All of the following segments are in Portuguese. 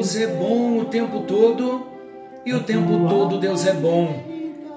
Deus é bom o tempo todo e o tempo todo Deus é bom.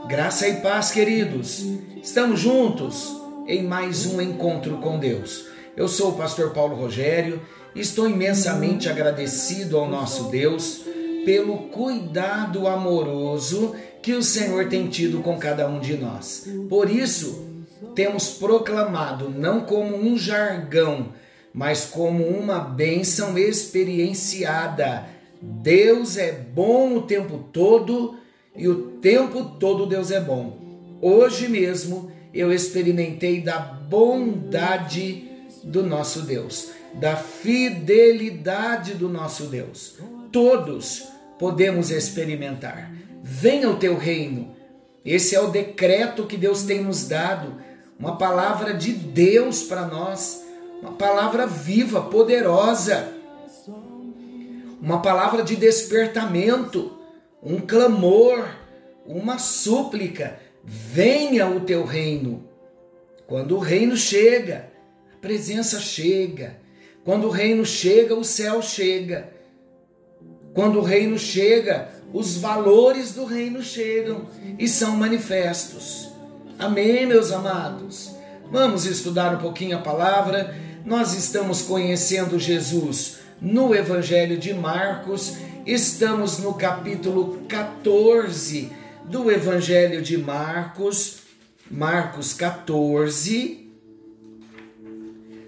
Graça e paz, queridos. Estamos juntos em mais um encontro com Deus. Eu sou o pastor Paulo Rogério e estou imensamente agradecido ao nosso Deus pelo cuidado amoroso que o Senhor tem tido com cada um de nós. Por isso, temos proclamado não como um jargão, mas como uma bênção experienciada. Deus é bom o tempo todo e o tempo todo Deus é bom. Hoje mesmo eu experimentei da bondade do nosso Deus, da fidelidade do nosso Deus. Todos podemos experimentar. Venha o teu reino. Esse é o decreto que Deus tem nos dado, uma palavra de Deus para nós, uma palavra viva, poderosa, uma palavra de despertamento, um clamor, uma súplica. Venha o teu reino. Quando o reino chega, a presença chega. Quando o reino chega, o céu chega. Quando o reino chega, os valores do reino chegam e são manifestos. Amém, meus amados? Vamos estudar um pouquinho a palavra. Nós estamos conhecendo Jesus no Evangelho de Marcos, estamos no capítulo 14 do Evangelho de Marcos, Marcos 14,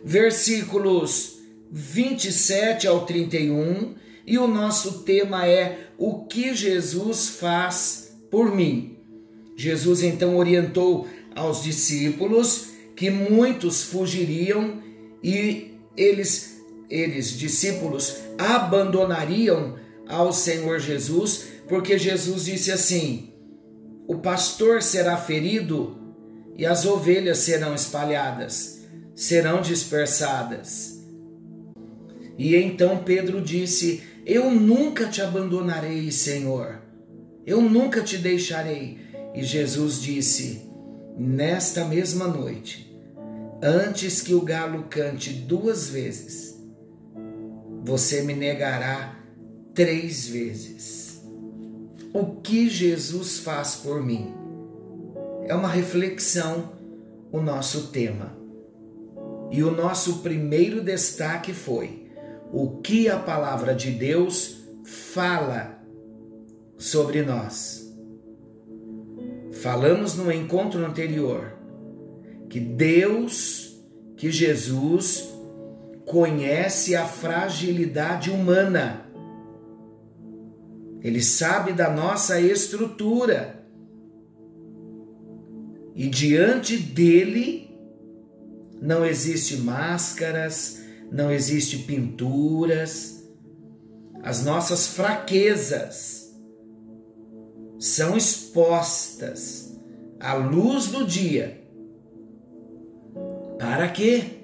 versículos 27 ao 31 e o nosso tema é o que Jesus faz por mim. Jesus então orientou aos discípulos que muitos fugiriam e eles, eles discípulos, abandonariam ao Senhor Jesus, porque Jesus disse assim: O pastor será ferido e as ovelhas serão espalhadas, serão dispersadas. E então Pedro disse: eu nunca te abandonarei, Senhor. Eu nunca te deixarei. E Jesus disse: Nesta mesma noite, antes que o galo cante duas vezes, você me negará três vezes. O que Jesus faz por mim? É uma reflexão o nosso tema. E o nosso primeiro destaque foi o que a palavra de Deus fala sobre nós. Falamos no encontro anterior que Deus, que Jesus, conhece a fragilidade humana. Ele sabe da nossa estrutura. E diante dele não existe máscaras, não existe pinturas. As nossas fraquezas são expostas à luz do dia. Para quê?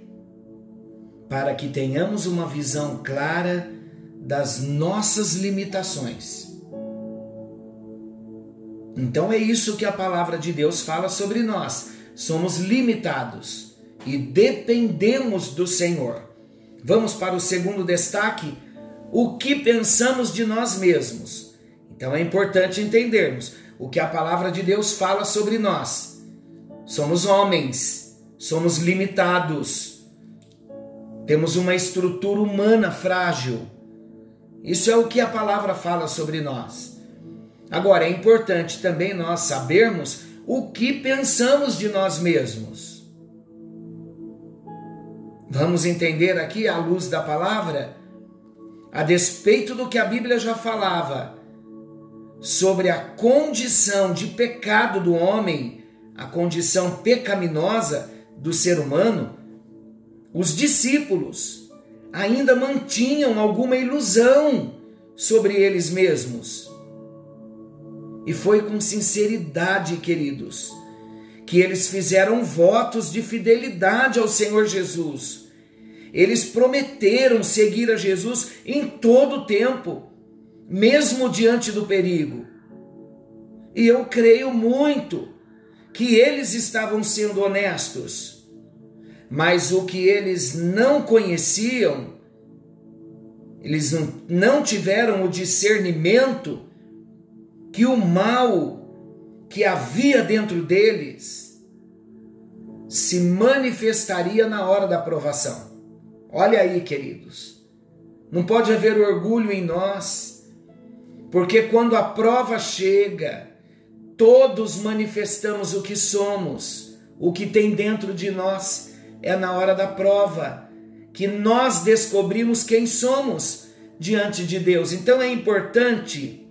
Para que tenhamos uma visão clara das nossas limitações. Então é isso que a palavra de Deus fala sobre nós. Somos limitados e dependemos do Senhor. Vamos para o segundo destaque: o que pensamos de nós mesmos. Então é importante entendermos o que a palavra de Deus fala sobre nós. Somos homens, somos limitados, temos uma estrutura humana frágil. Isso é o que a palavra fala sobre nós. Agora, é importante também nós sabermos o que pensamos de nós mesmos. Vamos entender aqui, à luz da palavra, a despeito do que a Bíblia já falava sobre a condição de pecado do homem, a condição pecaminosa do ser humano, os discípulos ainda mantinham alguma ilusão sobre eles mesmos. E foi com sinceridade, queridos, que eles fizeram votos de fidelidade ao Senhor Jesus eles prometeram seguir a Jesus em todo o tempo, mesmo diante do perigo. E eu creio muito que eles estavam sendo honestos, mas o que eles não conheciam, eles não, tiveram o discernimento que o mal que havia dentro deles se manifestaria na hora da provação. Olha aí, queridos. Não pode haver orgulho em nós, porque quando a prova chega, todos manifestamos o que somos, o que tem dentro de nós. É na hora da prova que nós descobrimos quem somos diante de Deus. Então é importante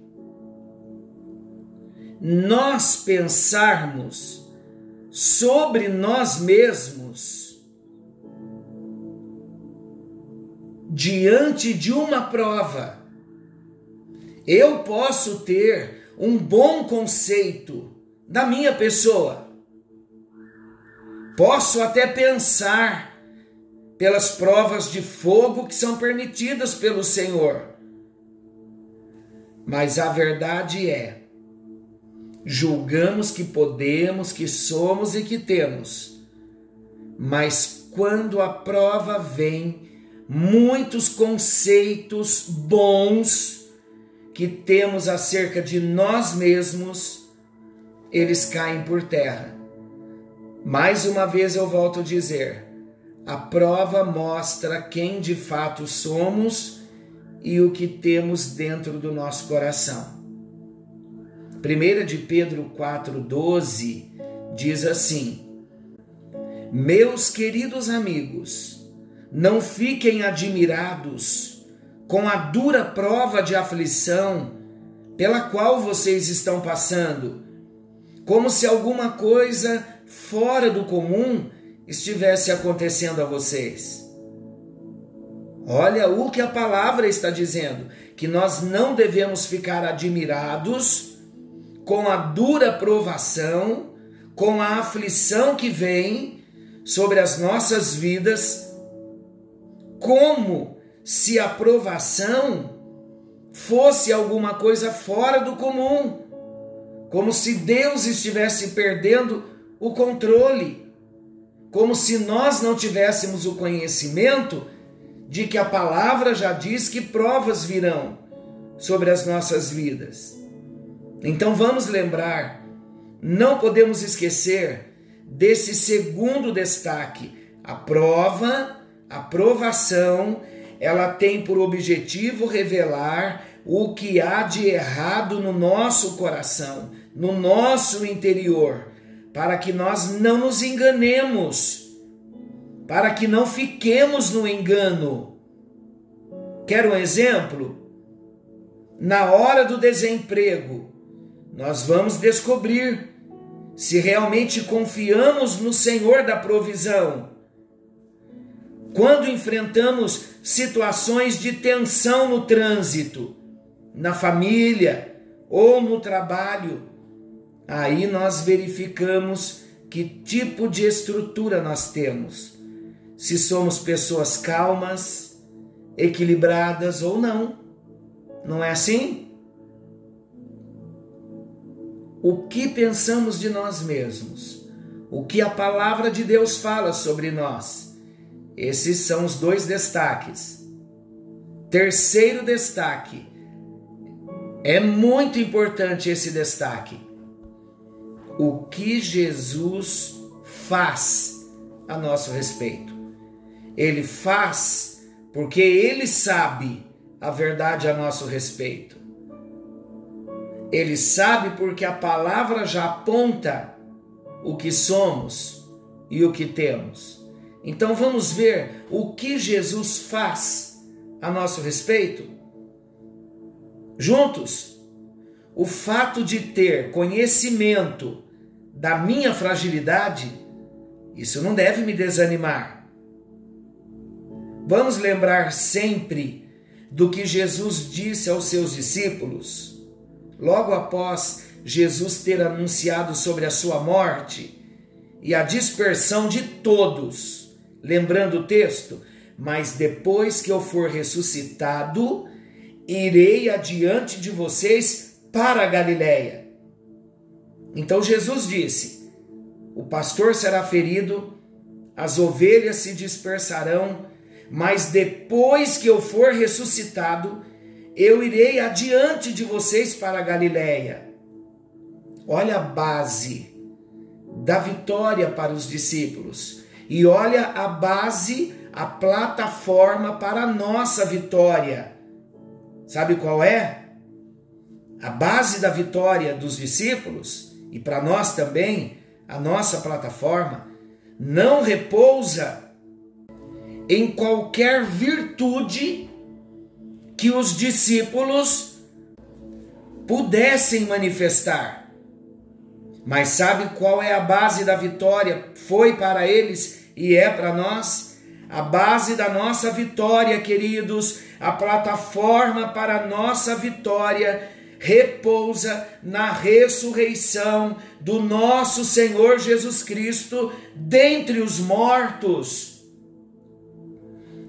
nós pensarmos sobre nós mesmos diante de uma prova. Eu posso ter um bom conceito da minha pessoa. Posso até pensar pelas provas de fogo que são permitidas pelo Senhor. Mas a verdade é, julgamos que podemos, que somos e que temos. Mas quando a prova vem, muitos conceitos bons que temos acerca de nós mesmos, eles caem por terra. Mais uma vez eu volto a dizer: a prova mostra quem de fato somos e o que temos dentro do nosso coração. 1 de Pedro 4,12 diz assim: Meus queridos amigos, não fiquem admirados com a dura prova de aflição pela qual vocês estão passando, como se alguma coisa fora do comum estivesse acontecendo a vocês. Olha o que a palavra está dizendo: que nós não devemos ficar admirados com a dura provação, com a aflição que vem sobre as nossas vidas, como se a provação fosse alguma coisa fora do comum, como se Deus estivesse perdendo o controle, como se nós não tivéssemos o conhecimento de que a palavra já diz que provas virão sobre as nossas vidas. Então vamos lembrar, não podemos esquecer desse segundo destaque. A prova, a provação, ela tem por objetivo revelar o que há de errado no nosso coração, no nosso interior, para que nós não nos enganemos, para que não fiquemos no engano. Quer um exemplo? Na hora do desemprego, nós vamos descobrir se realmente confiamos no Senhor da provisão. Quando enfrentamos situações de tensão no trânsito, na família ou no trabalho, aí nós verificamos que tipo de estrutura nós temos. Se somos pessoas calmas, equilibradas ou não. Não é assim? o que pensamos de nós mesmos, o que a palavra de Deus fala sobre nós. Esses são os dois destaques. Terceiro destaque. É muito importante esse destaque. O que Jesus faz a nosso respeito. Ele faz porque ele sabe a verdade a nosso respeito. Ele sabe porque a palavra já aponta o que somos e o que temos. Então vamos ver o que Jesus faz a nosso respeito? Juntos, o fato de ter conhecimento da minha fragilidade, isso não deve me desanimar. Vamos lembrar sempre do que Jesus disse aos seus discípulos logo após Jesus ter anunciado sobre a sua morte e a dispersão de todos. Lembrando o texto, mas depois que eu for ressuscitado, irei adiante de vocês para a Galiléia. Então Jesus disse: o pastor será ferido, as ovelhas se dispersarão, mas depois que eu for ressuscitado, eu irei adiante de vocês para a Galiléia. Olha a base da vitória para os discípulos e olha a base, a plataforma para a nossa vitória. Sabe qual é? A base da vitória dos discípulos e para nós também, a nossa plataforma, não repousa em qualquer virtude que os discípulos pudessem manifestar. Mas sabe qual é a base da vitória? Foi para eles e é para nós? A base da nossa vitória, queridos, a plataforma para a nossa vitória repousa na ressurreição do nosso Senhor Jesus Cristo dentre os mortos.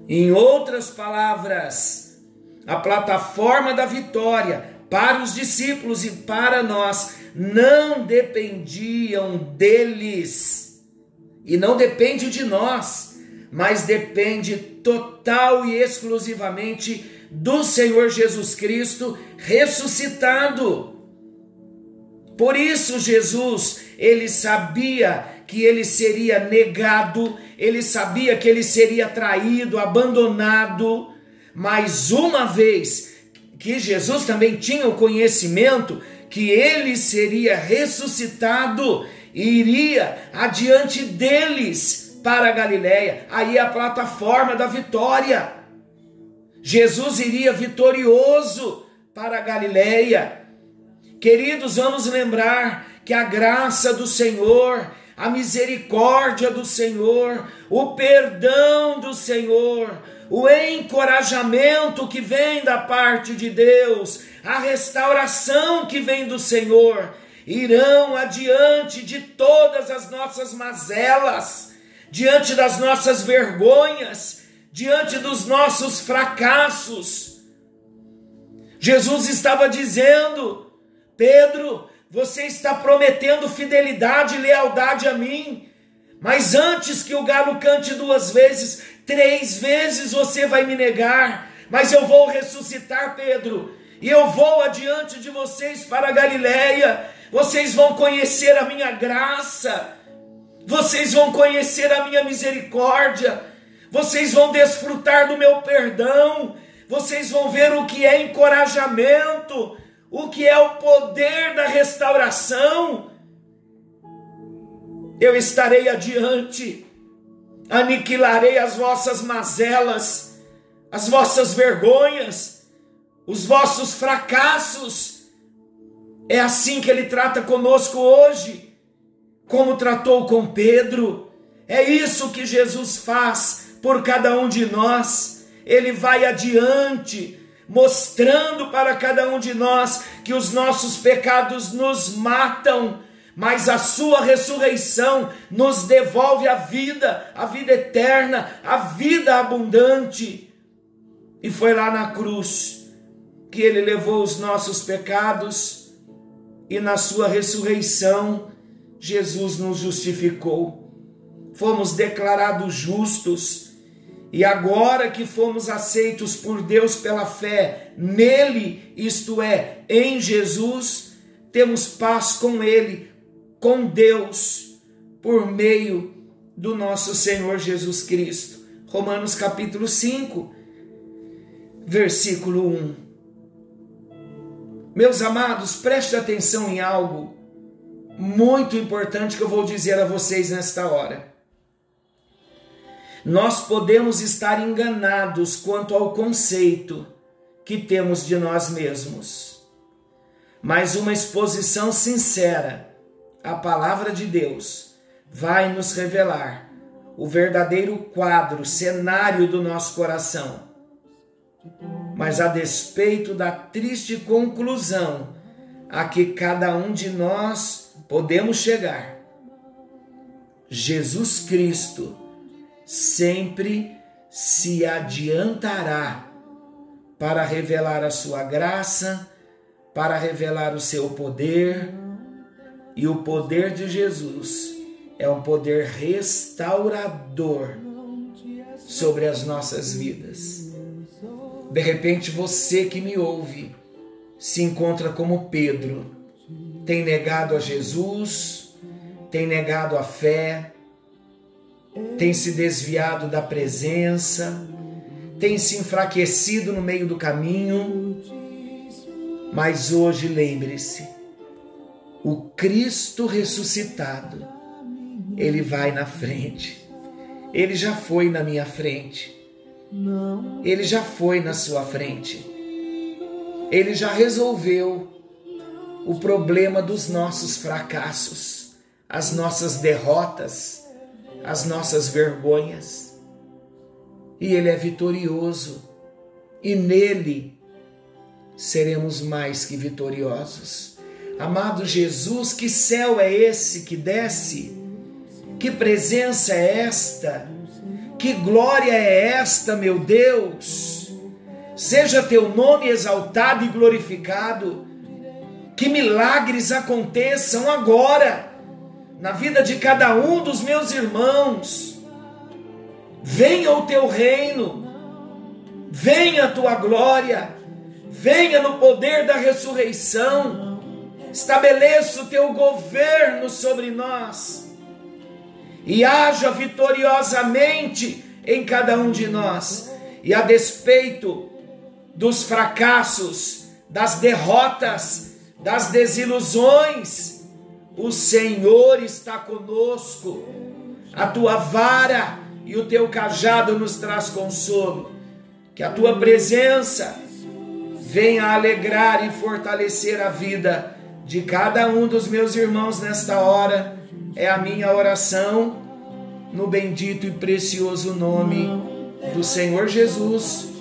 Em outras palavras, a plataforma da vitória para os discípulos e para nós não dependiam deles e não depende de nós, mas depende total e exclusivamente do Senhor Jesus Cristo ressuscitado. Por isso Jesus, ele sabia que ele seria negado, ele sabia que ele seria traído, abandonado, mas uma vez que Jesus também tinha o conhecimento que ele seria ressuscitado e iria adiante deles para a Galiléia, aí é a plataforma da vitória. Jesus iria vitorioso para a Galiléia. Queridos, vamos lembrar que a graça do Senhor, a misericórdia do Senhor, o perdão do Senhor, o encorajamento que vem da parte de Deus, a restauração que vem do Senhor, irão adiante de todas as nossas mazelas, diante das nossas vergonhas, diante dos nossos fracassos. Jesus estava dizendo: Pedro, você está prometendo fidelidade e lealdade a mim, mas antes que o galo cante duas vezes, três vezes você vai me negar, mas eu vou ressuscitar, Pedro, e eu vou adiante de vocês para a Galiléia. Vocês vão conhecer a minha graça, vocês vão conhecer a minha misericórdia, vocês vão desfrutar do meu perdão, vocês vão ver o que é encorajamento, o que é o poder da restauração. Eu estarei adiante, aniquilarei as vossas mazelas, as vossas vergonhas, os vossos fracassos. É assim que ele trata conosco hoje, como tratou com Pedro. É isso que Jesus faz por cada um de nós. Ele vai adiante, mostrando para cada um de nós que os nossos pecados nos matam, mas a sua ressurreição nos devolve a vida, a vida eterna, a vida abundante. E foi lá na cruz que ele levou os nossos pecados e na sua ressurreição Jesus nos justificou. Fomos declarados justos e agora que fomos aceitos por Deus pela fé nele, isto é, em Jesus, temos paz com ele, com Deus, por meio do nosso Senhor Jesus Cristo. Romanos capítulo 5, versículo 1. Meus amados, preste atenção em algo muito importante que eu vou dizer a vocês nesta hora. Nós podemos estar enganados quanto ao conceito que temos de nós mesmos, mas uma exposição sincera à palavra de Deus vai nos revelar o verdadeiro quadro, cenário do nosso coração. Mas a despeito da triste conclusão a que cada um de nós podemos chegar, Jesus Cristo sempre se adiantará para revelar a sua graça, para revelar o seu poder, e o poder de Jesus é um poder restaurador sobre as nossas vidas. De repente, você que me ouve se encontra como Pedro, tem negado a Jesus, tem negado a fé, tem se desviado da presença, tem se enfraquecido no meio do caminho. Mas hoje lembre-se, o Cristo ressuscitado, ele vai na frente. Ele já foi na minha frente. Ele já foi na sua frente. Ele já resolveu o problema dos nossos fracassos, as nossas derrotas, as nossas vergonhas. E Ele é vitorioso, e nele seremos mais que vitoriosos. Amado Jesus, que céu é esse que desce? Que presença é esta? Que glória é esta, meu Deus? Seja teu nome exaltado e glorificado. Que milagres aconteçam agora na vida de cada um dos meus irmãos. Venha o teu reino, venha a tua glória, venha no poder da ressurreição, estabeleça o teu governo sobre nós e haja vitoriosamente em cada um de nós. E a despeito dos fracassos, das derrotas, das desilusões. O Senhor está conosco. A tua vara e o teu cajado nos traz consolo. Que a tua presença venha alegrar e fortalecer a vida de cada um dos meus irmãos nesta hora. É a minha oração no bendito e precioso nome do Senhor Jesus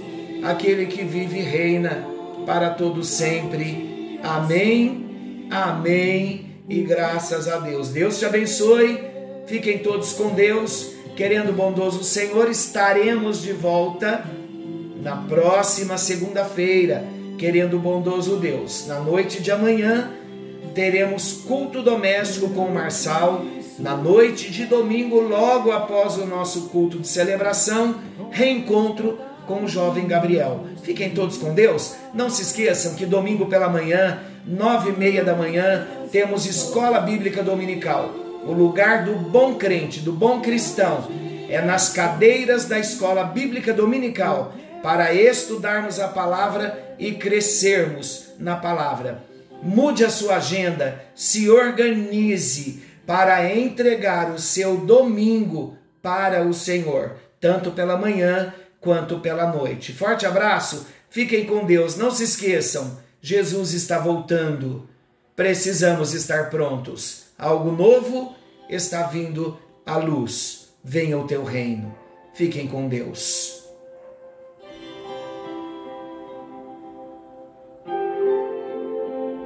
aquele que vive e reina para todo sempre. Amém. Amém. E graças a Deus. Deus te abençoe. Fiquem todos com Deus. Querendo bondoso Senhor, estaremos de volta na próxima segunda-feira. Querendo bondoso Deus, na noite de amanhã teremos culto doméstico com o Marçal. Na noite de domingo, logo após o nosso culto de celebração, reencontro com o jovem Gabriel. Fiquem todos com Deus. Não se esqueçam que domingo pela manhã, nove e meia da manhã, temos escola bíblica dominical. O lugar do bom crente, do bom cristão, é nas cadeiras da escola bíblica dominical para estudarmos a palavra e crescermos na palavra. Mude a sua agenda, se organize para entregar o seu domingo para o Senhor, tanto pela manhã quanto pela noite. Forte abraço, fiquem com Deus, não se esqueçam, Jesus está voltando. Precisamos estar prontos. Algo novo está vindo à luz. Venha o teu reino. Fiquem com Deus.